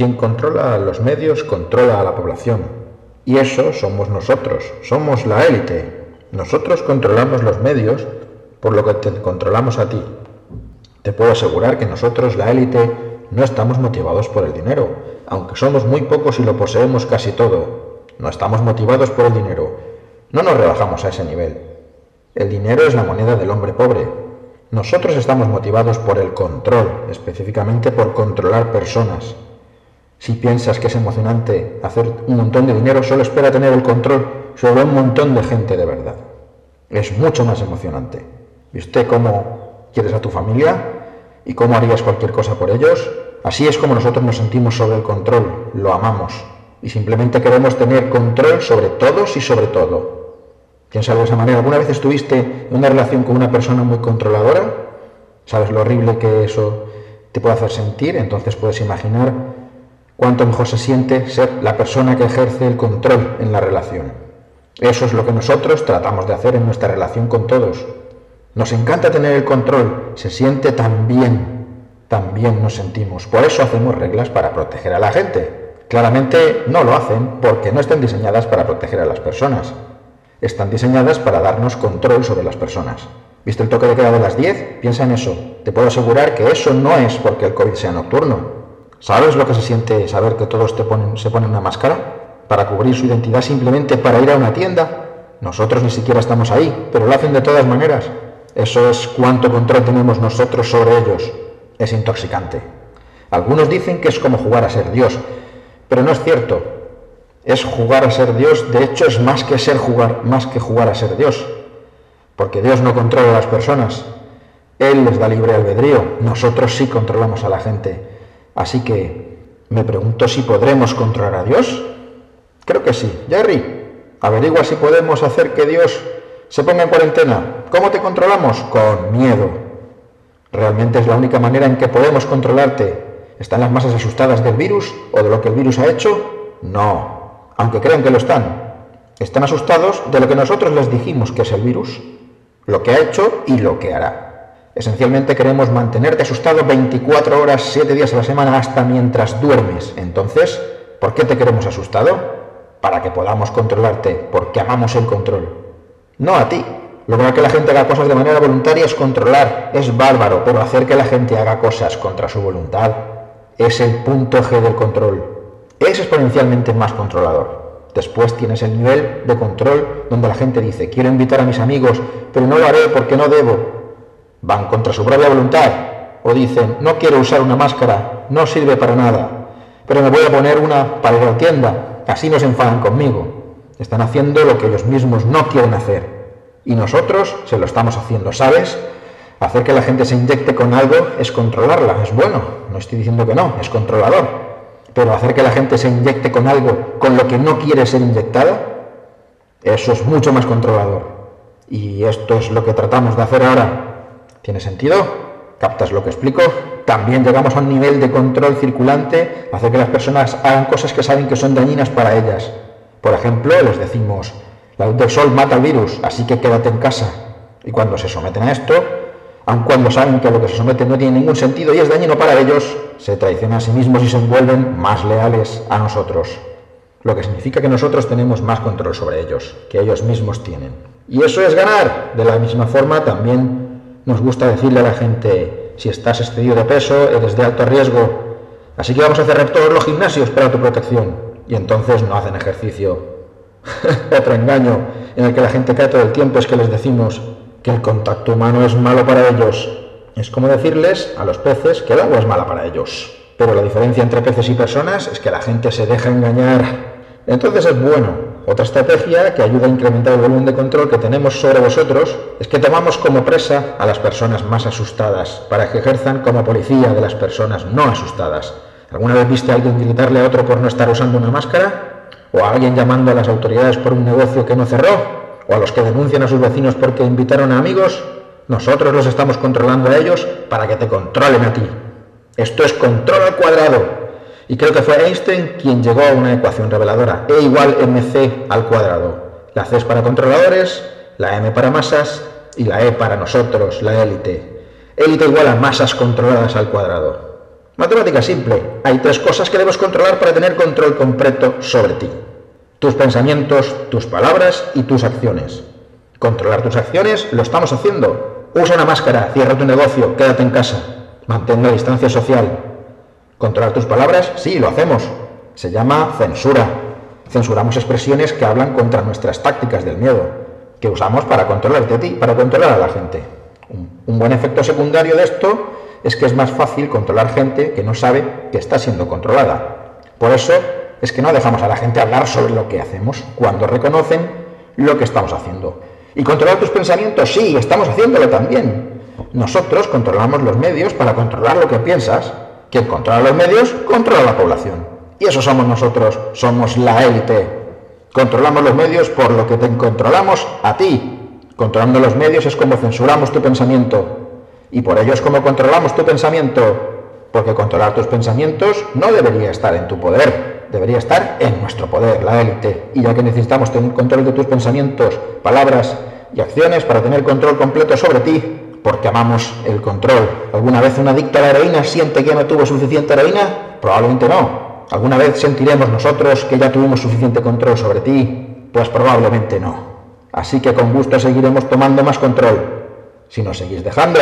Quien controla los medios controla a la población. Y eso somos nosotros, somos la élite. Nosotros controlamos los medios por lo que te controlamos a ti. Te puedo asegurar que nosotros, la élite, no estamos motivados por el dinero, aunque somos muy pocos y lo poseemos casi todo. No estamos motivados por el dinero. No nos rebajamos a ese nivel. El dinero es la moneda del hombre pobre. Nosotros estamos motivados por el control, específicamente por controlar personas. Si piensas que es emocionante hacer un montón de dinero, solo espera tener el control sobre un montón de gente de verdad. Es mucho más emocionante. ¿Y usted cómo quieres a tu familia? ¿Y cómo harías cualquier cosa por ellos? Así es como nosotros nos sentimos sobre el control, lo amamos. Y simplemente queremos tener control sobre todos y sobre todo. Piensa de esa manera. ¿Alguna vez estuviste en una relación con una persona muy controladora? ¿Sabes lo horrible que eso te puede hacer sentir? Entonces puedes imaginar cuánto mejor se siente ser la persona que ejerce el control en la relación. Eso es lo que nosotros tratamos de hacer en nuestra relación con todos. Nos encanta tener el control, se siente tan bien, tan bien nos sentimos. Por eso hacemos reglas para proteger a la gente. Claramente no lo hacen porque no están diseñadas para proteger a las personas. Están diseñadas para darnos control sobre las personas. ¿Viste el toque de queda de las 10? Piensa en eso. Te puedo asegurar que eso no es porque el COVID sea nocturno. ¿Sabes lo que se siente saber que todos te ponen, se ponen una máscara? Para cubrir su identidad simplemente para ir a una tienda. Nosotros ni siquiera estamos ahí, pero lo hacen de todas maneras. Eso es cuánto control tenemos nosotros sobre ellos. Es intoxicante. Algunos dicen que es como jugar a ser Dios, pero no es cierto. Es jugar a ser Dios, de hecho es más que ser jugar, más que jugar a ser Dios. Porque Dios no controla a las personas. Él les da libre albedrío. Nosotros sí controlamos a la gente. Así que me pregunto si podremos controlar a Dios. Creo que sí. Jerry, averigua si podemos hacer que Dios se ponga en cuarentena. ¿Cómo te controlamos? Con miedo. ¿Realmente es la única manera en que podemos controlarte? ¿Están las masas asustadas del virus o de lo que el virus ha hecho? No, aunque crean que lo están. Están asustados de lo que nosotros les dijimos que es el virus, lo que ha hecho y lo que hará. Esencialmente queremos mantenerte asustado 24 horas, 7 días a la semana hasta mientras duermes. Entonces, ¿por qué te queremos asustado? Para que podamos controlarte, porque amamos el control no a ti. Lograr que la gente haga cosas de manera voluntaria es controlar, es bárbaro, pero hacer que la gente haga cosas contra su voluntad es el punto G del control. Es exponencialmente más controlador. Después tienes el nivel de control donde la gente dice, quiero invitar a mis amigos, pero no lo haré porque no debo. Van contra su propia voluntad. O dicen, no quiero usar una máscara, no sirve para nada, pero me voy a poner una para ir la tienda. Así no se enfadan conmigo. Están haciendo lo que ellos mismos no quieren hacer. Y nosotros se lo estamos haciendo, ¿sabes? Hacer que la gente se inyecte con algo es controlarla, es bueno. No estoy diciendo que no, es controlador. Pero hacer que la gente se inyecte con algo con lo que no quiere ser inyectada, eso es mucho más controlador. Y esto es lo que tratamos de hacer ahora. ¿Tiene sentido? ¿Captas lo que explico? También llegamos a un nivel de control circulante, hacer que las personas hagan cosas que saben que son dañinas para ellas. Por ejemplo, les decimos, la luz del sol mata el virus, así que quédate en casa. Y cuando se someten a esto, aun cuando saben que lo que se someten no tiene ningún sentido y es dañino para ellos, se traicionan a sí mismos y se vuelven más leales a nosotros. Lo que significa que nosotros tenemos más control sobre ellos, que ellos mismos tienen. Y eso es ganar. De la misma forma, también nos gusta decirle a la gente, si estás excedido de peso, eres de alto riesgo, así que vamos a cerrar todos los gimnasios para tu protección y entonces no hacen ejercicio. Otro engaño en el que la gente cae todo el tiempo es que les decimos que el contacto humano es malo para ellos. Es como decirles a los peces que el agua es mala para ellos. Pero la diferencia entre peces y personas es que la gente se deja engañar. Entonces es bueno. Otra estrategia que ayuda a incrementar el volumen de control que tenemos sobre vosotros es que tomamos como presa a las personas más asustadas para que ejerzan como policía de las personas no asustadas. ¿Alguna vez viste a alguien gritarle a otro por no estar usando una máscara? ¿O a alguien llamando a las autoridades por un negocio que no cerró? ¿O a los que denuncian a sus vecinos porque invitaron a amigos? Nosotros los estamos controlando a ellos para que te controlen a ti. Esto es control al cuadrado. Y creo que fue Einstein quien llegó a una ecuación reveladora. E igual mc al cuadrado. La C es para controladores, la M para masas y la E para nosotros, la élite. Élite igual a masas controladas al cuadrado. Matemática simple. Hay tres cosas que debes controlar para tener control completo sobre ti. Tus pensamientos, tus palabras y tus acciones. Controlar tus acciones lo estamos haciendo. Usa una máscara, cierra tu negocio, quédate en casa, mantén la distancia social. Controlar tus palabras, sí, lo hacemos. Se llama censura. Censuramos expresiones que hablan contra nuestras tácticas del miedo, que usamos para controlarte a ti, para controlar a la gente. Un buen efecto secundario de esto es que es más fácil controlar gente que no sabe que está siendo controlada. Por eso es que no dejamos a la gente hablar sobre lo que hacemos cuando reconocen lo que estamos haciendo. Y controlar tus pensamientos, sí, estamos haciéndolo también. Nosotros controlamos los medios para controlar lo que piensas. Quien controla los medios, controla la población. Y eso somos nosotros, somos la élite. Controlamos los medios por lo que te controlamos a ti. Controlando los medios es como censuramos tu pensamiento. Y por ello es como controlamos tu pensamiento. Porque controlar tus pensamientos no debería estar en tu poder, debería estar en nuestro poder, la élite. Y ya que necesitamos tener control de tus pensamientos, palabras y acciones para tener control completo sobre ti, porque amamos el control. ¿Alguna vez un adicto a la heroína siente que ya no tuvo suficiente heroína? Probablemente no. ¿Alguna vez sentiremos nosotros que ya tuvimos suficiente control sobre ti? Pues probablemente no. Así que con gusto seguiremos tomando más control. Si nos seguís dejando,